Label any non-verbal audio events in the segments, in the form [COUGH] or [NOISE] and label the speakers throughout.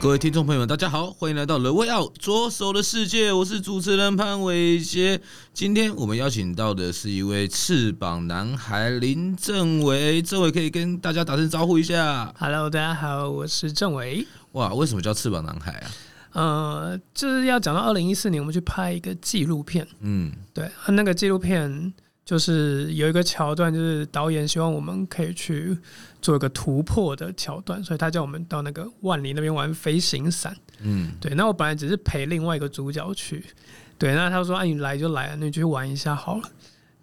Speaker 1: 各位听众朋友们，大家好，欢迎来到《The Way Out 左手的世界》，我是主持人潘伟杰。今天我们邀请到的是一位翅膀男孩林政伟，政伟可以跟大家打声招呼一下。
Speaker 2: Hello，大家好，我是政伟。
Speaker 1: 哇，为什么叫翅膀男孩啊？
Speaker 2: 呃，就是要讲到二零一四年，我们去拍一个纪录片。嗯，对，那个纪录片。就是有一个桥段，就是导演希望我们可以去做一个突破的桥段，所以他叫我们到那个万里那边玩飞行伞。嗯，对。那我本来只是陪另外一个主角去，对。那他说：“啊，你来就来了，那你就去玩一下好了。”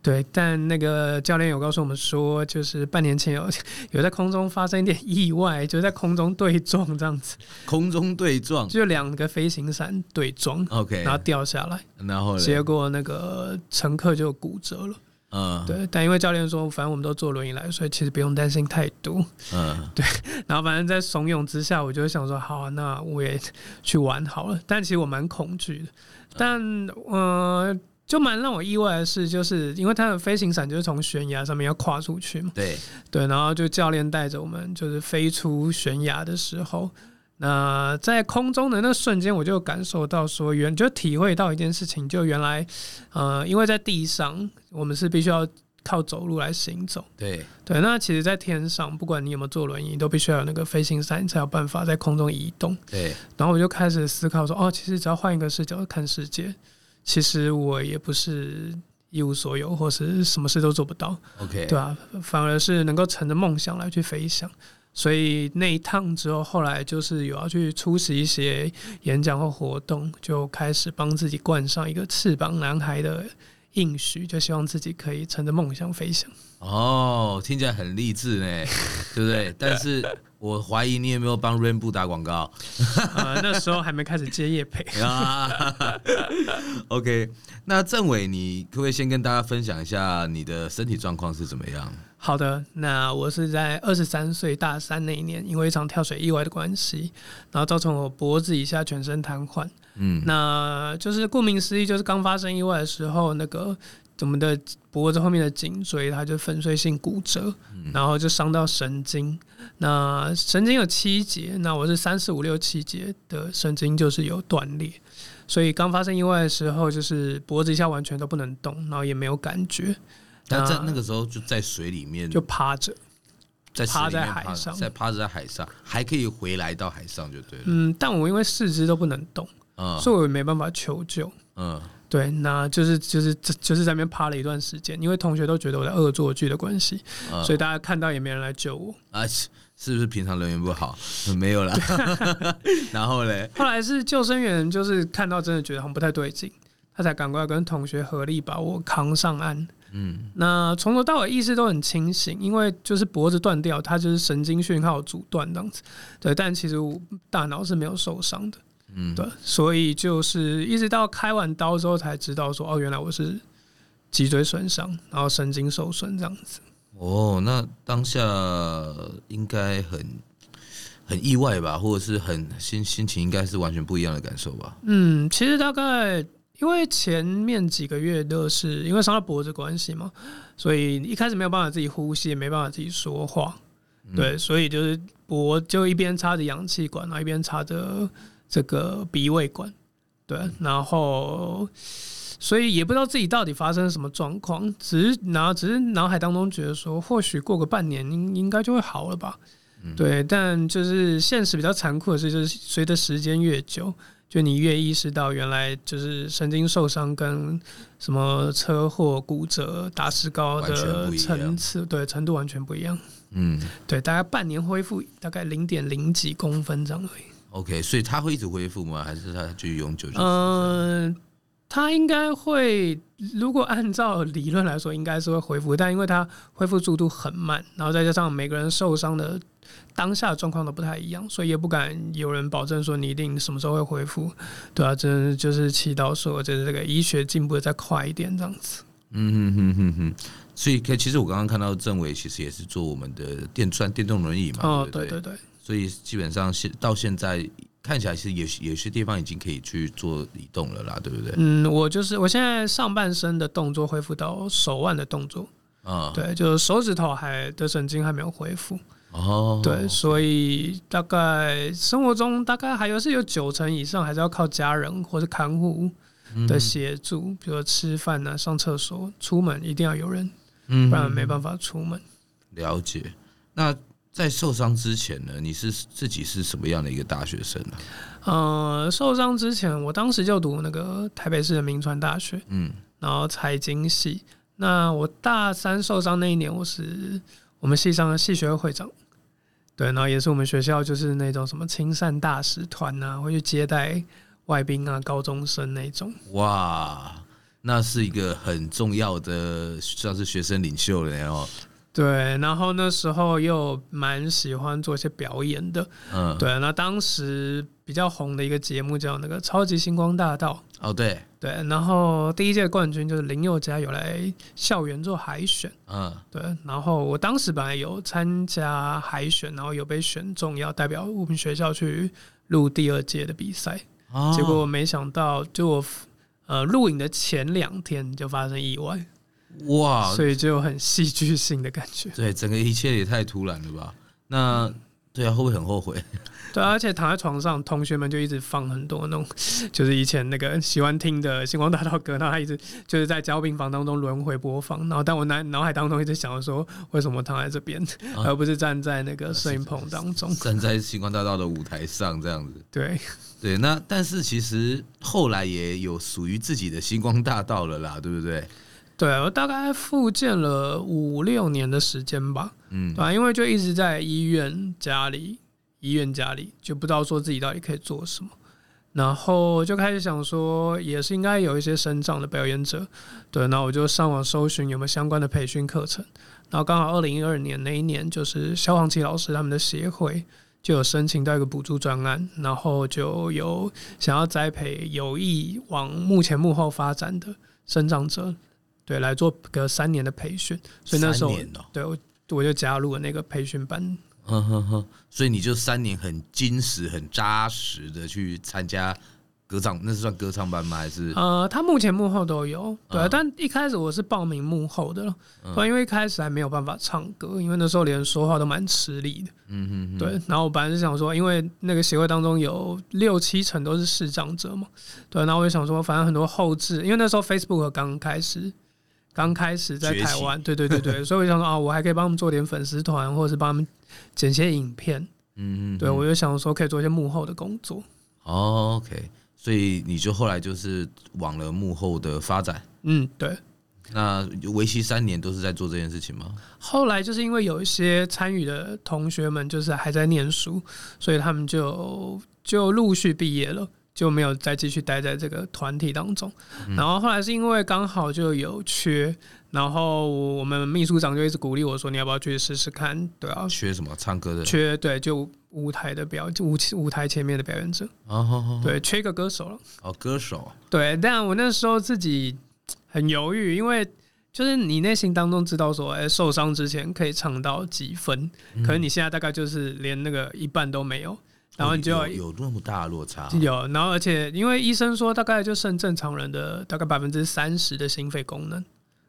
Speaker 2: 对。但那个教练有告诉我们说，就是半年前有有在空中发生一点意外，就在空中对撞这样子。
Speaker 1: 空中对撞，
Speaker 2: 就两个飞行伞对撞，OK，然后掉下来，然后结果那个乘客就骨折了。嗯，对，但因为教练说，反正我们都坐轮椅来，所以其实不用担心太多。嗯，[LAUGHS] 对，然后反正在怂恿之下，我就想说，好啊，那我也去玩好了。但其实我蛮恐惧的，但呃，就蛮让我意外的是，就是因为他的飞行伞就是从悬崖上面要跨出去嘛，对对，然后就教练带着我们，就是飞出悬崖的时候。那在空中的那瞬间，我就感受到说，原就体会到一件事情，就原来，呃，因为在地上，我们是必须要靠走路来行走。对对，那其实，在天上，不管你有没有坐轮椅，都必须要有那个飞行伞，才有办法在空中移动。对。然后我就开始思考说，哦，其实只要换一个视角看世界，其实我也不是一无所有，或是什么事都做不到。OK，对啊，反而是能够乘着梦想来去飞翔。所以那一趟之后，后来就是有要去出席一些演讲或活动，就开始帮自己冠上一个翅膀男孩的应许，就希望自己可以乘着梦想飞翔。
Speaker 1: 哦，听起来很励志呢，[LAUGHS] 对不对？但是我怀疑你有没有帮 Rainbow 打广告？
Speaker 2: 呃，那时候还没开始接业配 [LAUGHS] 啊。
Speaker 1: OK，那政委，你可不可以先跟大家分享一下你的身体状况是怎么样？
Speaker 2: 好的，那我是在二十三岁大三那一年，因为一场跳水意外的关系，然后造成我脖子以下全身瘫痪。嗯，那就是顾名思义，就是刚发生意外的时候，那个我们的脖子后面的颈椎它就粉碎性骨折，然后就伤到神经。那神经有七节，那我是三四五六七节的神经就是有断裂，所以刚发生意外的时候，就是脖子以下完全都不能动，然后也没有感觉。
Speaker 1: 但在那个时候就在水里面
Speaker 2: 就趴着，
Speaker 1: 在
Speaker 2: 趴在海上，
Speaker 1: 在趴着在海上，还可以回来到海上就对了。
Speaker 2: 嗯，但我因为四肢都不能动，嗯，所以我也没办法求救。嗯，对，那就是就是就是在那边趴了一段时间，因为同学都觉得我在恶作剧的关系，嗯，所以大家看到也没人来救我。
Speaker 1: 啊，[LAUGHS] 是不是平常人缘不好？[LAUGHS] 没有啦。[LAUGHS] 然后嘞，
Speaker 2: 后来是救生员，就是看到真的觉得很不太对劲，他才赶快跟同学合力把我扛上岸。嗯，那从头到尾意识都很清醒，因为就是脖子断掉，它就是神经讯号阻断这样子。对，但其实我大脑是没有受伤的。嗯，对，所以就是一直到开完刀之后才知道说，哦，原来我是脊椎损伤，然后神经受损这样子。
Speaker 1: 哦，那当下应该很很意外吧，或者是很心心情应该是完全不一样的感受吧？
Speaker 2: 嗯，其实大概。因为前面几个月都是因为伤到脖子关系嘛，所以一开始没有办法自己呼吸，也没办法自己说话，对，所以就是脖就一边插着氧气管，然后一边插着这个鼻胃管，对，然后所以也不知道自己到底发生什么状况，只是然后只是脑海当中觉得说，或许过个半年应应该就会好了吧，对，但就是现实比较残酷的是，就是随着时间越久。就你越意识到，原来就是神经受伤跟什么车祸、骨折、打石膏的层次，对程度完全不一样。嗯，对，大概半年恢复，大概零点零几公分这样而已。
Speaker 1: OK，所以他会一直恢复吗？还是他就永久？
Speaker 2: 嗯，他应该会。如果按照理论来说，应该是会恢复，但因为他恢复速度很慢，然后再加上每个人受伤的。当下状况都不太一样，所以也不敢有人保证说你一定什么时候会恢复，对啊，真的就是祈祷说，就是这个医学进步的再快一点这样子。
Speaker 1: 嗯哼哼哼哼。所以，其实我刚刚看到政委其实也是做我们的电转电动轮椅嘛。
Speaker 2: 哦，对对对。
Speaker 1: 所以基本上现到现在看起来是有有些地方已经可以去做移动了啦，对不对？
Speaker 2: 嗯，我就是我现在上半身的动作恢复到手腕的动作。啊，对，就是手指头还的神经还没有恢复。哦，对，所以大概生活中大概还有是有九成以上还是要靠家人或者看护的协助，嗯、比如说吃饭啊、上厕所、出门一定要有人。嗯，不然没办法出门。
Speaker 1: 了解。那在受伤之前呢？你是自己是什么样的一个大学生呢？
Speaker 2: 呃，受伤之前，我当时就读那个台北市的铭传大学，嗯，然后财经系。那我大三受伤那一年，我是我们系上的系学会会长，对，然后也是我们学校就是那种什么亲善大使团啊，会去接待外宾啊、高中生那种。
Speaker 1: 哇！那是一个很重要的，算是学生领袖了哦。
Speaker 2: 对，然后那时候又蛮喜欢做一些表演的。嗯，对。那当时比较红的一个节目叫那个《超级星光大道》。
Speaker 1: 哦，对
Speaker 2: 对。然后第一届冠军就是林宥嘉有来校园做海选。嗯，对。然后我当时本来有参加海选，然后有被选中要代表我们学校去录第二届的比赛。哦。结果没想到，就我。呃，录影的前两天就发生意外，哇！所以就有很戏剧性的感觉。
Speaker 1: 对，整个一切也太突然了吧？那、嗯、对啊，会不会很后悔？[LAUGHS]
Speaker 2: 对啊，而且躺在床上，同学们就一直放很多那种，就是以前那个喜欢听的星光大道歌，然后他一直就是在交病房当中轮回播放。然后，但我脑脑海当中一直想说，为什么躺在这边，啊、而不是站在那个摄影棚当中，
Speaker 1: 站在星光大道的舞台上这样子？
Speaker 2: 对。
Speaker 1: 对，那但是其实后来也有属于自己的星光大道了啦，对不对？
Speaker 2: 对，我大概复健了五六年的时间吧，嗯，对，因为就一直在医院、家里、医院、家里，就不知道说自己到底可以做什么，然后就开始想说，也是应该有一些生长的表演者，对，那我就上网搜寻有没有相关的培训课程，然后刚好二零一二年那一年，就是萧煌奇老师他们的协会。就有申请到一个补助专案，然后就有想要栽培有意往幕前幕后发展的生长者，对，来做个三年的培训。所以那时候，喔、对我我就加入了那个培训班。
Speaker 1: 呵呵呵，所以你就三年很坚实、很扎实的去参加。歌唱那是算歌唱班吗？还是
Speaker 2: 呃，他目前幕后都有，对、啊。但一开始我是报名幕后的，嗯、因为一开始还没有办法唱歌，因为那时候连说话都蛮吃力的。嗯哼哼，对。然后我本来是想说，因为那个协会当中有六七成都是视障者嘛，对。然后我就想说，反正很多后置，因为那时候 Facebook 刚开始，刚开始在台湾，对对对对，[LAUGHS] 所以我想说啊，我还可以帮他们做点粉丝团，或者是帮他们剪些影片。嗯嗯，对，我就想说可以做一些幕后的工作。
Speaker 1: 哦，OK。所以你就后来就是往了幕后的发展，
Speaker 2: 嗯，对。
Speaker 1: 那为期三年都是在做这件事情吗？
Speaker 2: 后来就是因为有一些参与的同学们就是还在念书，所以他们就就陆续毕业了，就没有再继续待在这个团体当中。嗯、然后后来是因为刚好就有缺。然后我们秘书长就一直鼓励我说：“你要不要去试试看？”对啊，
Speaker 1: 缺什么？唱歌的？
Speaker 2: 缺对，就舞台的表，就舞舞台前面的表演者。对，缺一个歌手了。
Speaker 1: 哦，歌手。
Speaker 2: 对，但我那时候自己很犹豫，因为就是你内心当中知道说，哎，受伤之前可以唱到几分，嗯、可能你现在大概就是连那个一半都没有，然后你就要
Speaker 1: 有，有那么大的落差。
Speaker 2: 有，然后而且因为医生说，大概就剩正常人的大概百分之三十的心肺功能。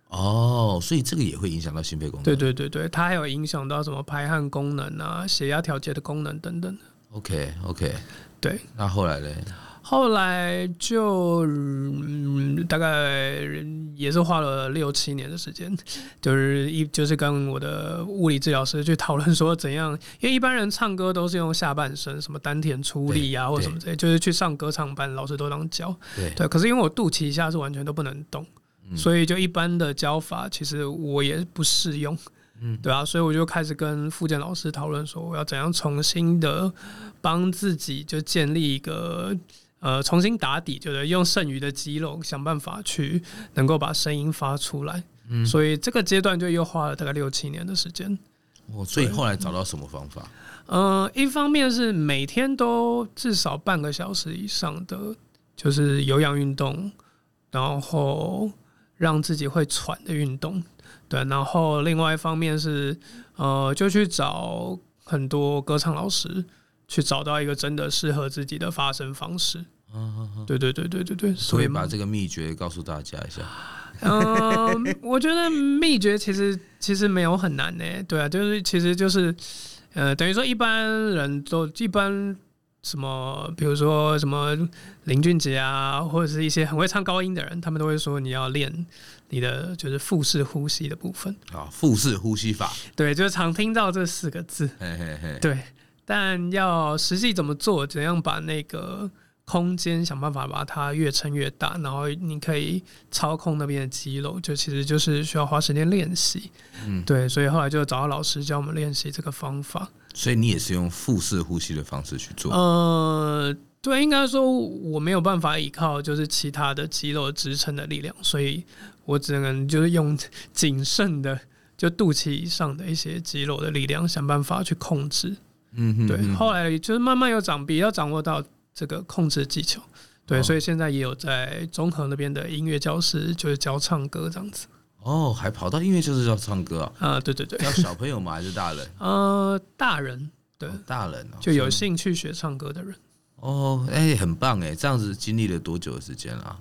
Speaker 1: 哦，所以这个也会影响到心肺功能。
Speaker 2: 对对对对，它还有影响到什么排汗功能啊、血压调节的功能等等。
Speaker 1: OK OK，
Speaker 2: 对。
Speaker 1: 那后来呢？
Speaker 2: 后来就、嗯、大概也是花了六七年的时间，就是一就是跟我的物理治疗师去讨论说怎样，因为一般人唱歌都是用下半身，什么丹田出力啊，或什么之类，就是去上歌唱班，老师都当教。对对，可是因为我肚脐下是完全都不能动。所以就一般的教法，其实我也不适用，嗯，对啊，所以我就开始跟复健老师讨论说，我要怎样重新的帮自己就建立一个呃重新打底，就是用剩余的肌肉想办法去能够把声音发出来。嗯，所以这个阶段就又花了大概六七年的时间。
Speaker 1: 哦，所以后来找到什么方法？
Speaker 2: 嗯，呃，一方面是每天都至少半个小时以上的就是有氧运动，然后。让自己会喘的运动。对，然后另外一方面是，呃，就去找很多歌唱老师，去找到一个真的适合自己的发声方式。嗯，对对对对对对，
Speaker 1: 所以把这个秘诀告诉大家一下。
Speaker 2: 嗯、呃，我觉得秘诀其实其实没有很难呢。对啊，就是其实就是，呃，等于说一般人都一般。什么？比如说什么林俊杰啊，或者是一些很会唱高音的人，他们都会说你要练你的就是腹式呼吸的部分
Speaker 1: 啊，腹式呼吸法。
Speaker 2: 对，就是常听到这四个字。嘿嘿嘿。对，但要实际怎么做，怎样把那个空间想办法把它越撑越大，然后你可以操控那边的肌肉，就其实就是需要花时间练习。嗯，对，所以后来就找到老师教我们练习这个方法。
Speaker 1: 所以你也是用腹式呼吸的方式去做？
Speaker 2: 呃，对，应该说我没有办法依靠就是其他的肌肉支撑的力量，所以我只能就是用谨慎的就肚脐以上的一些肌肉的力量想办法去控制。嗯哼，对。后来就是慢慢有长，比较掌握到这个控制技巧。对，所以现在也有在中和那边的音乐教室，就是教唱歌这样子。
Speaker 1: 哦，还跑到音乐教室要唱歌啊？
Speaker 2: 啊，对对对，
Speaker 1: 要小朋友吗？还是大人？[LAUGHS]
Speaker 2: 呃，大人，对，哦、大
Speaker 1: 人、哦、
Speaker 2: 就有兴趣学唱歌的人。
Speaker 1: 哦，哎，很棒哎，这样子经历了多久的时间啊？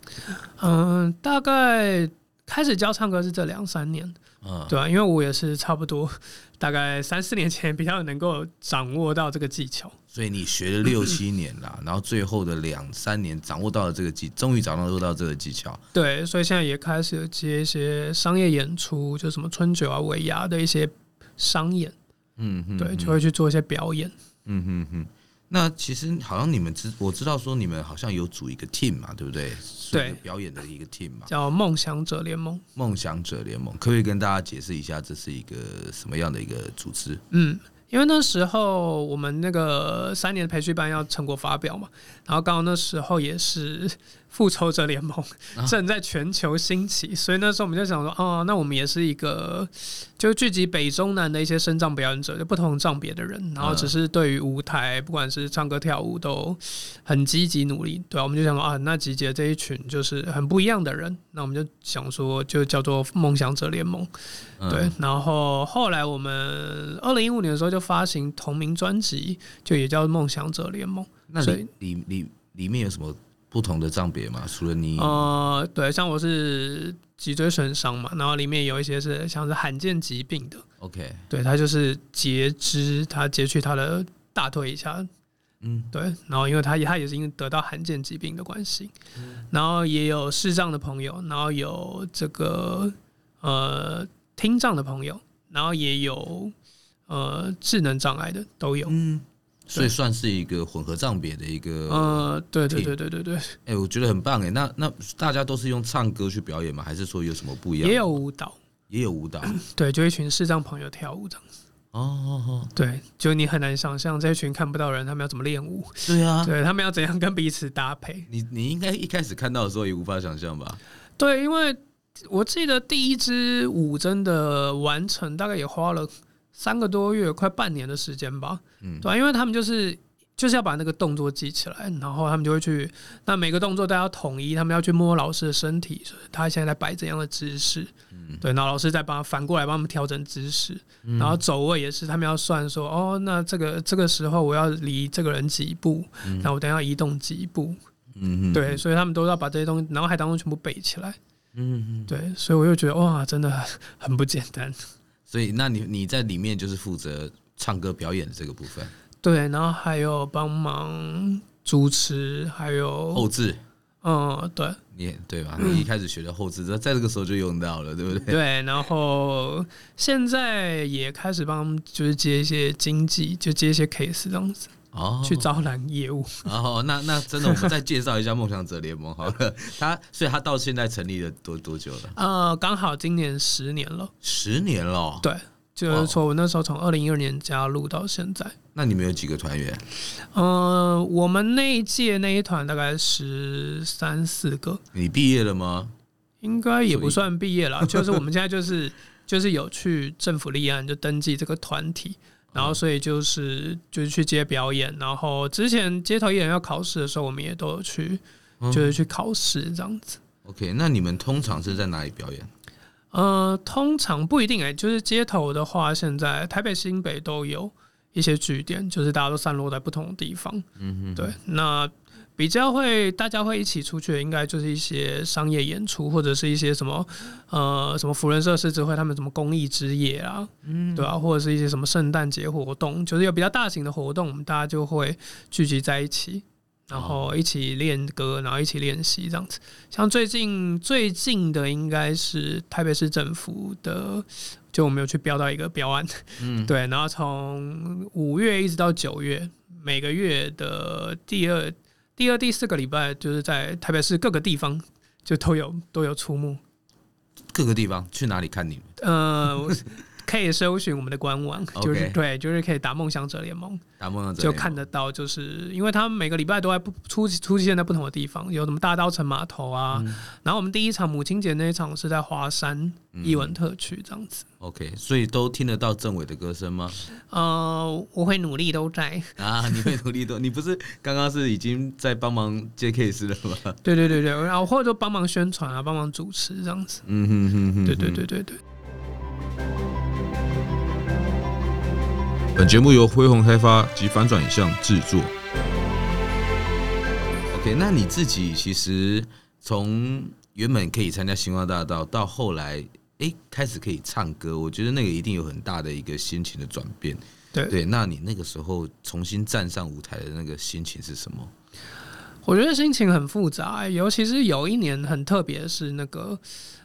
Speaker 2: 嗯、呃，大概开始教唱歌是这两三年。嗯，对啊，因为我也是差不多 [LAUGHS] 大概三四年前比较能够掌握到这个技巧，
Speaker 1: 所以你学了六七年啦，嗯、[LAUGHS] 然后最后的两三年掌握到了这个技，终于掌握到这个技巧。
Speaker 2: 对，所以现在也开始接一些商业演出，就什么春酒啊、尾牙的一些商演，嗯，嗯，对，就会去做一些表演。嗯
Speaker 1: 哼哼。那其实好像你们知我知道说你们好像有组一个 team 嘛，对不对？对，表演的一个 team 嘛，
Speaker 2: 叫梦想者联盟。
Speaker 1: 梦想者联盟，可不可以跟大家解释一下这是一个什么样的一个组织？
Speaker 2: 嗯。因为那时候我们那个三年的培训班要成果发表嘛，然后刚好那时候也是复仇者联盟正在全球兴起，所以那时候我们就想说，哦，那我们也是一个就聚集北中南的一些身障表演者，就不同障别的人，然后只是对于舞台，不管是唱歌跳舞都很积极努力，对啊，我们就想说啊，那集结这一群就是很不一样的人，那我们就想说就叫做梦想者联盟，对，然后后来我们二零一五年的时候就。就发行同名专辑，就也叫梦想者联盟。
Speaker 1: 那里里里里面有什么不同的障别嘛？除了你，
Speaker 2: 呃，对，像我是脊椎损伤嘛，然后里面有一些是像是罕见疾病的。OK，对，他就是截肢，他截去他的大腿以下。嗯，对，然后因为他他也是因为得到罕见疾病的关系，嗯，然后也有视障的朋友，然后有这个呃听障的朋友，然后也有。呃，智能障碍的都有，嗯，
Speaker 1: 所以算是一个混合障别的一个，
Speaker 2: 呃，对对对对对对，哎、
Speaker 1: 欸，我觉得很棒哎，那那大家都是用唱歌去表演吗？还是说有什么不一样？
Speaker 2: 也有舞蹈，
Speaker 1: 也有舞蹈，[CLEARS THROAT]
Speaker 2: 对，就一群视障朋友跳舞这样子。哦哦哦，[LAUGHS] 对，就你很难想象这一群看不到人，他们要怎么练舞？
Speaker 1: 对啊，
Speaker 2: 对他们要怎样跟彼此搭配？
Speaker 1: 你你应该一开始看到的时候也无法想象吧？
Speaker 2: 对，因为我记得第一支舞真的完成，大概也花了。三个多月，快半年的时间吧，嗯，对，因为他们就是就是要把那个动作记起来，然后他们就会去，那每个动作都要统一，他们要去摸老师的身体，他现在在摆怎样的姿势，嗯，对，然后老师再帮他反过来帮他们调整姿势，嗯，然后走位也是，他们要算说，哦，那这个这个时候我要离这个人几步，嗯，然后我等下移动几步，嗯，对，所以他们都要把这些东西脑海当中全部背起来，嗯，对，所以我就觉得哇，真的很不简单。
Speaker 1: 所以，那你你在里面就是负责唱歌表演的这个部分，
Speaker 2: 对，然后还有帮忙主持，还有
Speaker 1: 后置，
Speaker 2: 嗯，对，
Speaker 1: 你对吧？你一开始学的后制，在这个时候就用到了，对不对？
Speaker 2: 对，然后现在也开始帮，就是接一些经济，就接一些 case 这样子。哦，去招揽业务。
Speaker 1: 哦，那那真的，我们再介绍一下梦想者联盟好了。他所以他到现在成立了多多久了？
Speaker 2: 呃，刚好今年十年了。
Speaker 1: 十年了。
Speaker 2: 对，就是从我那时候从二零一二年加入到现在。
Speaker 1: 那你们有几个团员？
Speaker 2: 呃，我们那一届那一团大概十三四个。
Speaker 1: 你毕业了吗？
Speaker 2: 应该也不算毕业了，就是我们现在就是 [LAUGHS] 就是有去政府立案就登记这个团体。然后，所以就是就是去接表演，然后之前街头艺人要考试的时候，我们也都有去，就是去考试这样子。
Speaker 1: OK，那你们通常是在哪里表演？
Speaker 2: 呃，通常不一定哎、欸，就是街头的话，现在台北、新北都有一些据点，就是大家都散落在不同的地方。嗯哼，对，那。比较会大家会一起出去的，应该就是一些商业演出，或者是一些什么呃什么福人社狮子会他们什么公益之夜啊，嗯，对啊，或者是一些什么圣诞节活动，就是有比较大型的活动，我们大家就会聚集在一起，然后一起练歌，然后一起练习这样子。像最近最近的应该是台北市政府的，就我们有去标到一个标案，嗯，[LAUGHS] 对，然后从五月一直到九月，每个月的第二。第二、第四个礼拜，就是在台北市各个地方就都有都有出没。
Speaker 1: 各个地方去哪里看你们？
Speaker 2: 呃。可以搜寻我们的官网.就是对，就是可以打梦想者联盟，
Speaker 1: 打梦想者
Speaker 2: 就看得到，就是因为他们每个礼拜都在不出出现在不同的地方，有什么大稻城码头啊、嗯，然后我们第一场母亲节那一场是在华山艺文特区这样子。
Speaker 1: OK，所以都听得到政委的歌声吗？
Speaker 2: 呃，我会努力都在
Speaker 1: 啊，你会努力都，你不是刚刚是已经在帮忙接 case 了吗？
Speaker 2: 对对对对，然后或者说帮忙宣传啊，帮忙主持这样子。嗯哼哼哼，对对对对对。
Speaker 1: 本节目由恢宏开发及反转影像制作。OK，那你自己其实从原本可以参加星光大道，到后来哎、欸、开始可以唱歌，我觉得那个一定有很大的一个心情的转变。
Speaker 2: 对
Speaker 1: 对，那你那个时候重新站上舞台的那个心情是什么？
Speaker 2: 我觉得心情很复杂，尤其是有一年很特别，是那个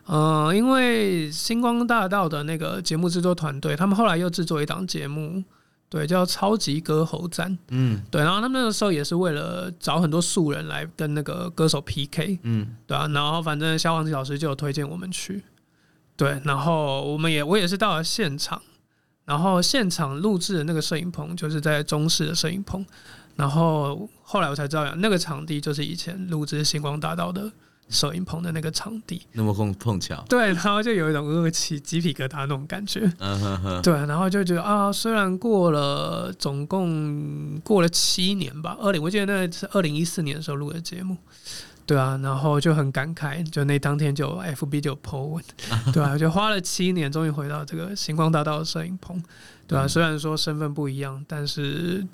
Speaker 2: 呃，因为星光大道的那个节目制作团队，他们后来又制作一档节目。对，叫超级歌喉战。嗯，对，然后他们那个时候也是为了找很多素人来跟那个歌手 PK。嗯，对啊，然后反正萧煌奇老师就有推荐我们去。对，然后我们也我也是到了现场，然后现场录制的那个摄影棚就是在中式的摄影棚，然后后来我才知道呀，那个场地就是以前录制星光大道的。摄影棚的那个场地，
Speaker 1: 那么碰碰巧，
Speaker 2: 对，然后就有一种恶气、鸡皮疙瘩那种感觉，嗯哼哼，对，然后就觉得啊，虽然过了总共过了七年吧，二零我记得那是二零一四年的时候录的节目，对啊，然后就很感慨，就那当天就 FB 就 po 文，[LAUGHS] 对啊，就花了七年，终于回到这个星光大道的摄影棚，对啊，虽然说身份不一样，但是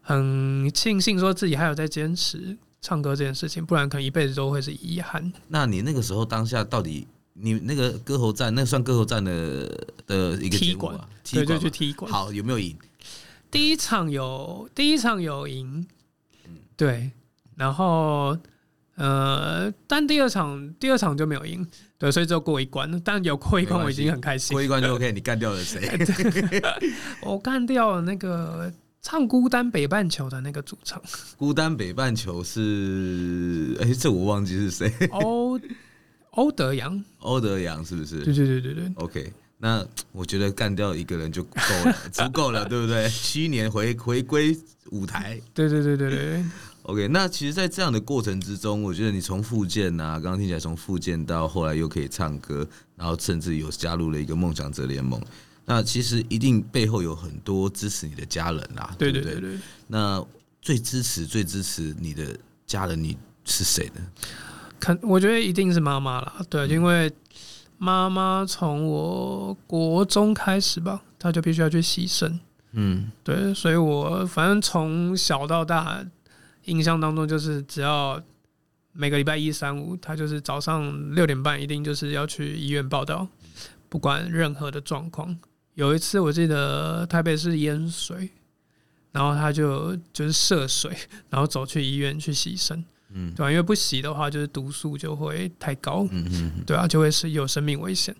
Speaker 2: 很庆幸说自己还有在坚持。唱歌这件事情，不然可能一辈子都会是遗憾。
Speaker 1: 那你那个时候当下到底，你那个歌喉战，那算歌喉战的的一个
Speaker 2: 踢馆，对，就去踢馆。
Speaker 1: 好，有没有赢？
Speaker 2: 第一场有，第一场有赢，对。然后，呃，但第二场，第二场就没有赢，对，所以只有过一关。但有过一关，我已经很开心。
Speaker 1: 过一关就 OK。你干掉了谁？[LAUGHS]
Speaker 2: 我干掉了那个。唱《孤单北半球》的那个主唱，[LAUGHS]《
Speaker 1: 孤单北半球》是哎、欸，这我忘记是谁。
Speaker 2: 欧欧德阳，
Speaker 1: 欧德阳是不是？
Speaker 2: 对对对对对。
Speaker 1: OK，那我觉得干掉一个人就够了，[LAUGHS] 足够了，对不对？七年回回归舞台，
Speaker 2: 对对对对对。
Speaker 1: OK，那其实，在这样的过程之中，我觉得你从复健啊，刚刚听起来从复健到后来又可以唱歌，然后甚至有加入了一个梦想者联盟。那其实一定背后有很多支持你的家人啦，对对对。那最支持、最支持你的家人，你是谁呢？
Speaker 2: 肯，我觉得一定是妈妈啦。对，因为妈妈从我国中开始吧，她就必须要去牺牲。嗯，对，所以我反正从小到大印象当中，就是只要每个礼拜一、三、五，她就是早上六点半一定就是要去医院报道，不管任何的状况。有一次我记得台北是淹水，然后他就就是涉水，[LAUGHS] 然后走去医院去洗身，嗯，对吧？因为不洗的话，就是毒素就会太高，嗯嗯，对啊，就会是有生命危险，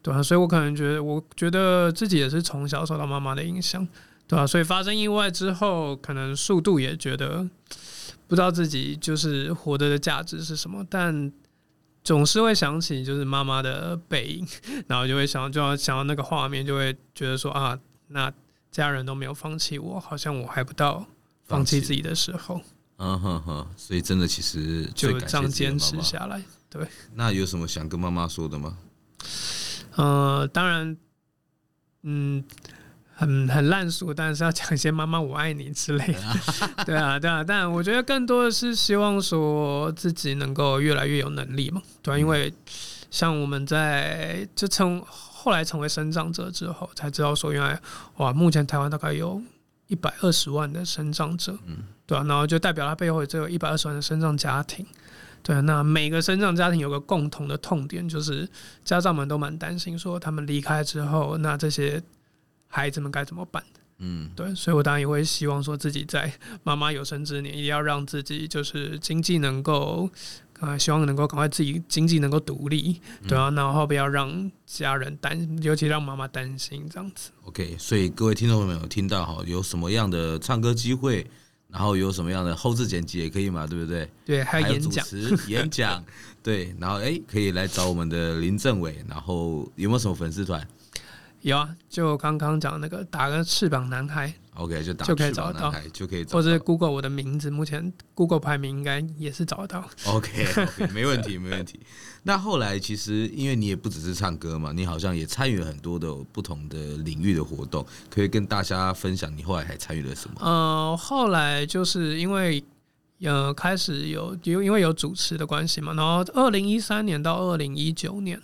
Speaker 2: 对啊，所以我可能觉得，我觉得自己也是从小受到妈妈的影响，对啊，所以发生意外之后，可能速度也觉得不知道自己就是活着的价值是什么，但。总是会想起就是妈妈的背影，[LAUGHS] 然后就会想就要想到那个画面，就会觉得说啊，那家人都没有放弃我，好像我还不到放弃自己的时候。
Speaker 1: 嗯哼哼，所以真的其实
Speaker 2: 就这样坚持下来。对，
Speaker 1: 那有什么想跟妈妈说的吗？
Speaker 2: 呃，当然，嗯，很很烂俗，但是要讲一些“妈妈我爱你”之类的，[LAUGHS] 对啊，对啊。但我觉得更多的是希望说自己能够越来越有能力嘛，对啊，因为像我们在就成后来成为生长者之后，才知道说原来哇，目前台湾大概有一百二十万的生长者，嗯，对啊，然后就代表他背后只有一百二十万的生长家庭，对啊。那每个生长家庭有个共同的痛点，就是家长们都蛮担心说他们离开之后，那这些。孩子们该怎么办？嗯，对，所以我当然也会希望说自己在妈妈有生之年，一定要让自己就是经济能够，啊，希望能够赶快自己经济能够独立，对啊，然后不要让家人担，尤其让妈妈担心这样子。
Speaker 1: OK，所以各位听众朋友有听到哈，有什么样的唱歌机会，然后有什么样的后置剪辑也可以嘛，对不对？
Speaker 2: 对，还有演讲、
Speaker 1: 演讲，[LAUGHS] 对，然后哎，可以来找我们的林政委，然后有没有什么粉丝团？
Speaker 2: 有啊，就刚刚讲那个打个翅膀男孩
Speaker 1: ，OK，就打
Speaker 2: 就可以找到，
Speaker 1: 就可以找到，
Speaker 2: 或者 Google 我的名字，目前 Google 排名应该也是找得到。
Speaker 1: OK，OK，[LAUGHS] 没问题，没问题。那后来其实因为你也不只是唱歌嘛，你好像也参与了很多的不同的领域的活动，可以跟大家分享你后来还参与了什么？
Speaker 2: 呃，后来就是因为呃开始有有因为有主持的关系嘛，然后二零一三年到二零一九年。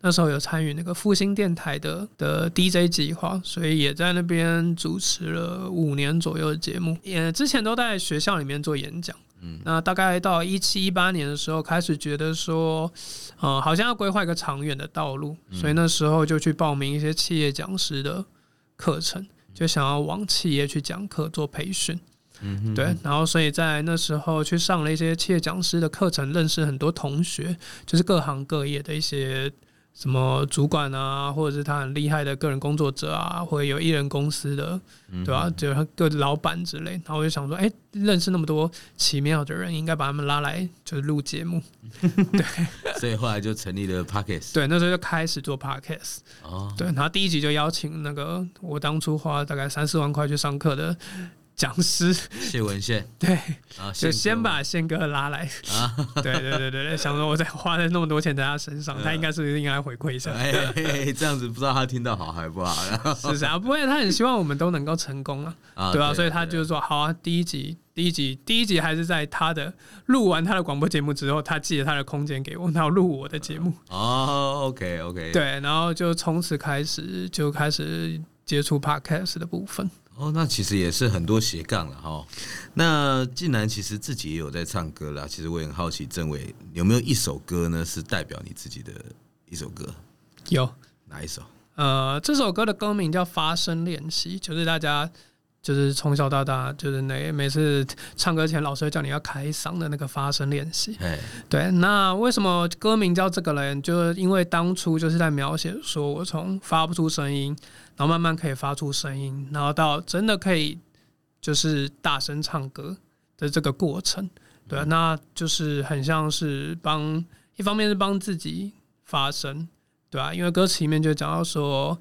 Speaker 2: 那时候有参与那个复兴电台的的 DJ 计划，所以也在那边主持了五年左右的节目。也之前都在学校里面做演讲。嗯，那大概到一七一八年的时候，开始觉得说，呃，好像要规划一个长远的道路，所以那时候就去报名一些企业讲师的课程，就想要往企业去讲课做培训。嗯，对，然后所以在那时候去上了一些企业讲师的课程，认识很多同学，就是各行各业的一些。什么主管啊，或者是他很厉害的个人工作者啊，或者有艺人公司的，对吧？就是他个老板之类。然后我就想说，哎，认识那么多奇妙的人，应该把他们拉来就是录节目。[LAUGHS] 对，
Speaker 1: 所以后来就成立了 Podcast。
Speaker 2: 对，那时候就开始做 Podcast。哦，对，然后第一集就邀请那个我当初花大概三四万块去上课的。讲师。
Speaker 1: 谢文宪，[LAUGHS]
Speaker 2: 对，就先把宪哥拉来。啊，[LAUGHS] 对对对对对，想说我在花了那么多钱在他身上，他应该是不是应该回馈一下？
Speaker 1: 哎，这样子不知道他听到好还不好？[LAUGHS]
Speaker 2: 是啊，不会，他很希望我们都能够成功啊，对啊，所以他就是说，好啊，第一集，第一集，第一集还是在他的录完他的广播节目之后，他寄了他的空间给我，然后录我的节目。
Speaker 1: 哦，OK OK，
Speaker 2: 对，然后就从此开始就开始接触 Podcast 的部分。
Speaker 1: 哦，那其实也是很多斜杠了哈。那竟然其实自己也有在唱歌啦，其实我也很好奇，政委有没有一首歌呢？是代表你自己的一首歌？
Speaker 2: 有
Speaker 1: 哪一首？
Speaker 2: 呃，这首歌的歌名叫《发声练习》，就是大家就是从小到大，就是那每次唱歌前，老师会叫你要开嗓的那个发声练习。哎，对。那为什么歌名叫这个人？就是因为当初就是在描写说我从发不出声音。然后慢慢可以发出声音，然后到真的可以就是大声唱歌的这个过程，对啊，那就是很像是帮一方面是帮自己发声，对啊，因为歌词里面就讲到说，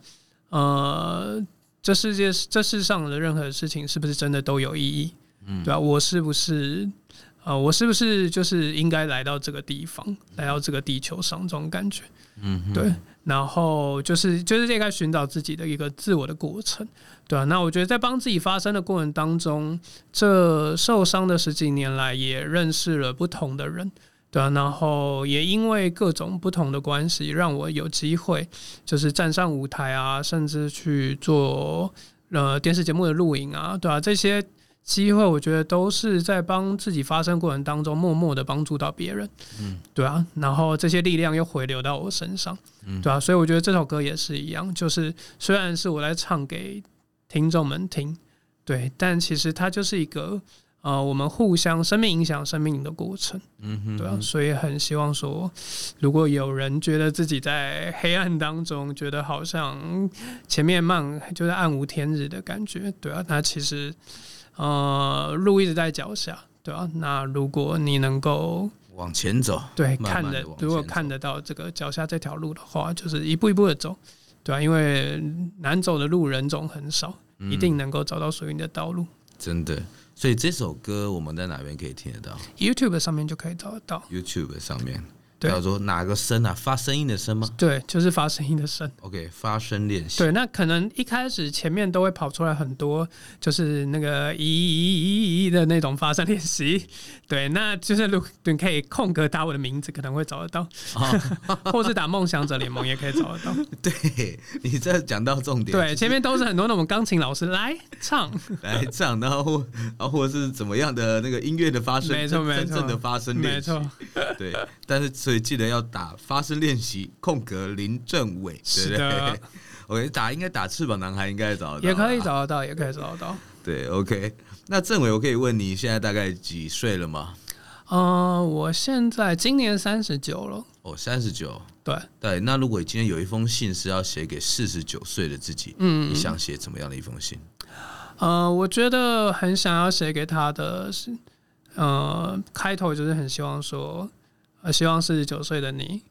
Speaker 2: 呃，这世界这世上的任何事情是不是真的都有意义？嗯，对啊，我是不是？呃，我是不是就是应该来到这个地方，来到这个地球上这种感觉？嗯，对。然后就是就是应该寻找自己的一个自我的过程，对啊。那我觉得在帮自己发声的过程当中，这受伤的十几年来也认识了不同的人，对啊。然后也因为各种不同的关系，让我有机会就是站上舞台啊，甚至去做呃电视节目的录影啊，对啊，这些。机会，我觉得都是在帮自己发声过程当中，默默的帮助到别人，嗯，对啊，然后这些力量又回流到我身上，嗯，对啊，所以我觉得这首歌也是一样，就是虽然是我来唱给听众们听，对，但其实它就是一个呃，我们互相生命影响生命的过程，嗯哼，对啊，所以很希望说，如果有人觉得自己在黑暗当中，觉得好像前面慢，就是暗无天日的感觉，对啊，那其实。呃，路一直在脚下，对啊？那如果你能够
Speaker 1: 往前走，
Speaker 2: 对，
Speaker 1: 慢慢
Speaker 2: 看的，如果看得到这个脚下这条路的话，就是一步一步的走，对啊？因为难走的路人总很少，嗯、一定能够找到属于你的道路。
Speaker 1: 真的，所以这首歌我们在哪边可以听得到？YouTube
Speaker 2: 上面就可以找得到。
Speaker 1: YouTube 上面，叫做哪个声啊？发声音的声吗？
Speaker 2: 对，就是发声音的声。
Speaker 1: OK，发声练习。
Speaker 2: 对，那可能一开始前面都会跑出来很多，就是那个咦咦咦的那种发声练习。[LAUGHS] 对，那就是如果你可以空格打我的名字，可能会找得到，哦、[LAUGHS] 或是打梦想者联盟也可以找得到。[LAUGHS]
Speaker 1: 对，你这讲到重点。
Speaker 2: 对，前面都是很多那种钢琴老师来唱，
Speaker 1: 来唱，然后或然后或者是怎么样的那个音乐的发声，
Speaker 2: 没错没错，
Speaker 1: 真正的发声练习。没错，对，但是。所以记得要打发声练习空格林政伟，对不对？[LAUGHS] OK，打应该打翅膀男孩应该找得到，
Speaker 2: 也可以找得到，也可以找得到。
Speaker 1: 对，OK。那政伟，我可以问你现在大概几岁了吗？
Speaker 2: 嗯、呃，我现在今年三十九了。
Speaker 1: 哦，三十九。
Speaker 2: 对
Speaker 1: 对。那如果今天有一封信是要写给四十九岁的自己，嗯，你想写怎么样的一封信？
Speaker 2: 呃，我觉得很想要写给他的是，呃，开头就是很希望说。希望四十九岁的你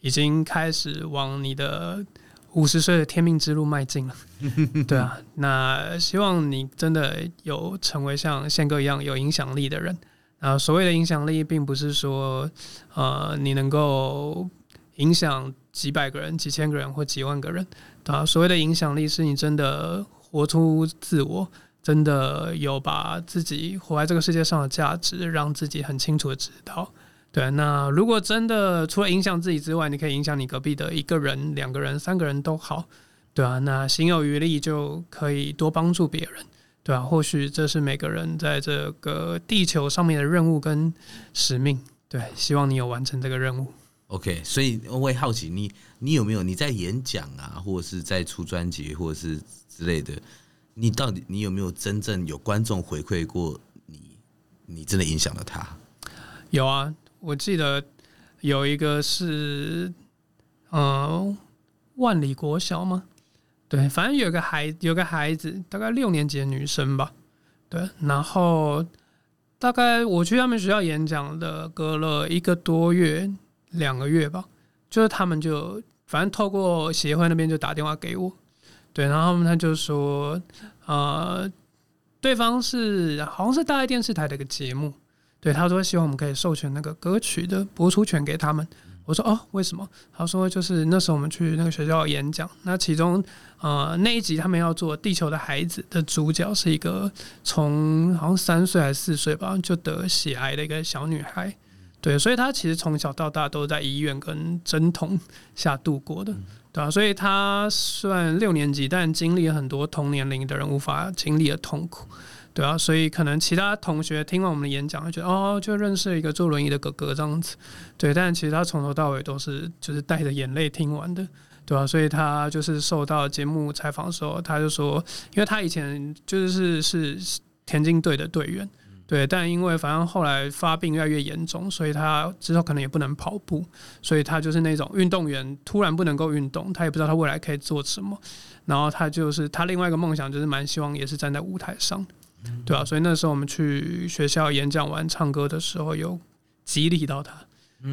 Speaker 2: 已经开始往你的五十岁的天命之路迈进了。[LAUGHS] 对啊，那希望你真的有成为像宪哥一样有影响力的人。啊，所谓的影响力，并不是说呃你能够影响几百个人、几千个人或几万个人。啊，所谓的影响力，是你真的活出自我，真的有把自己活在这个世界上的价值，让自己很清楚的知道。对，那如果真的除了影响自己之外，你可以影响你隔壁的一个人、两个人、三个人都好，对啊，那行有余力就可以多帮助别人，对啊，或许这是每个人在这个地球上面的任务跟使命。对，希望你有完成这个任务。
Speaker 1: OK，所以我会好奇你，你有没有你在演讲啊，或者是在出专辑，或者是之类的，你到底你有没有真正有观众回馈过你？你真的影响了他？
Speaker 2: 有啊。我记得有一个是，嗯、呃，万里国小吗？对，反正有个孩有个孩子，大概六年级的女生吧。对，然后大概我去他们学校演讲的，隔了一个多月、两个月吧，就是他们就反正透过协会那边就打电话给我，对，然后他就说，呃，对方是好像是大爱电视台的一个节目。对，他说希望我们可以授权那个歌曲的播出权给他们。我说哦，为什么？他说就是那时候我们去那个学校演讲，那其中呃那一集他们要做《地球的孩子》的主角是一个从好像三岁还是四岁吧就得血癌的一个小女孩。对，所以她其实从小到大都在医院跟针筒下度过的，对啊，所以她虽然六年级，但经历了很多同年龄的人无法经历的痛苦。对啊，所以可能其他同学听完我们的演讲，会觉得哦，就认识了一个坐轮椅的哥哥这样子。对，但其实他从头到尾都是就是带着眼泪听完的，对啊，所以他就是受到节目采访的时候，他就说，因为他以前就是是是田径队的队员，对，但因为反正后来发病越来越严重，所以他之后可能也不能跑步，所以他就是那种运动员突然不能够运动，他也不知道他未来可以做什么。然后他就是他另外一个梦想就是蛮希望也是站在舞台上。对啊，所以那时候我们去学校演讲完唱歌的时候，有激励到他。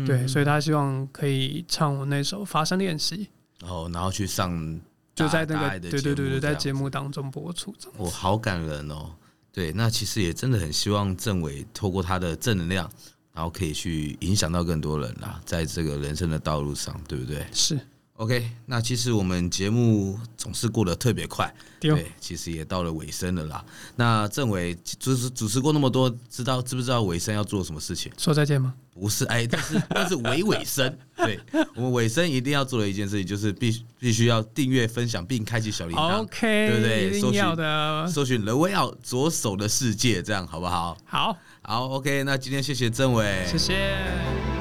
Speaker 2: 对，所以他希望可以唱我那首《发声练习》。
Speaker 1: 哦，然后去上
Speaker 2: 就在那个对对对对，在节目当中播出。
Speaker 1: 我好感人哦。对，那其实也真的很希望政委透过他的正能量，然后可以去影响到更多人啦，在这个人生的道路上，对不对？
Speaker 2: 是。
Speaker 1: OK，那其实我们节目总是过得特别快，对，其实也到了尾声了啦。那政委主持主持过那么多，知道知不知道尾声要做什么事情？
Speaker 2: 说再见吗？
Speaker 1: 不是，哎，但是但是尾尾声，[LAUGHS] 对，我们尾声一定要做的一件事情，就是必必须要订阅、分享并开启小铃铛
Speaker 2: ，OK，
Speaker 1: 对不对？
Speaker 2: 一定要的，
Speaker 1: 搜寻 The Way Out 左手的世界，这样好不好？
Speaker 2: 好，
Speaker 1: 好，OK，那今天谢谢政委，
Speaker 2: 谢谢。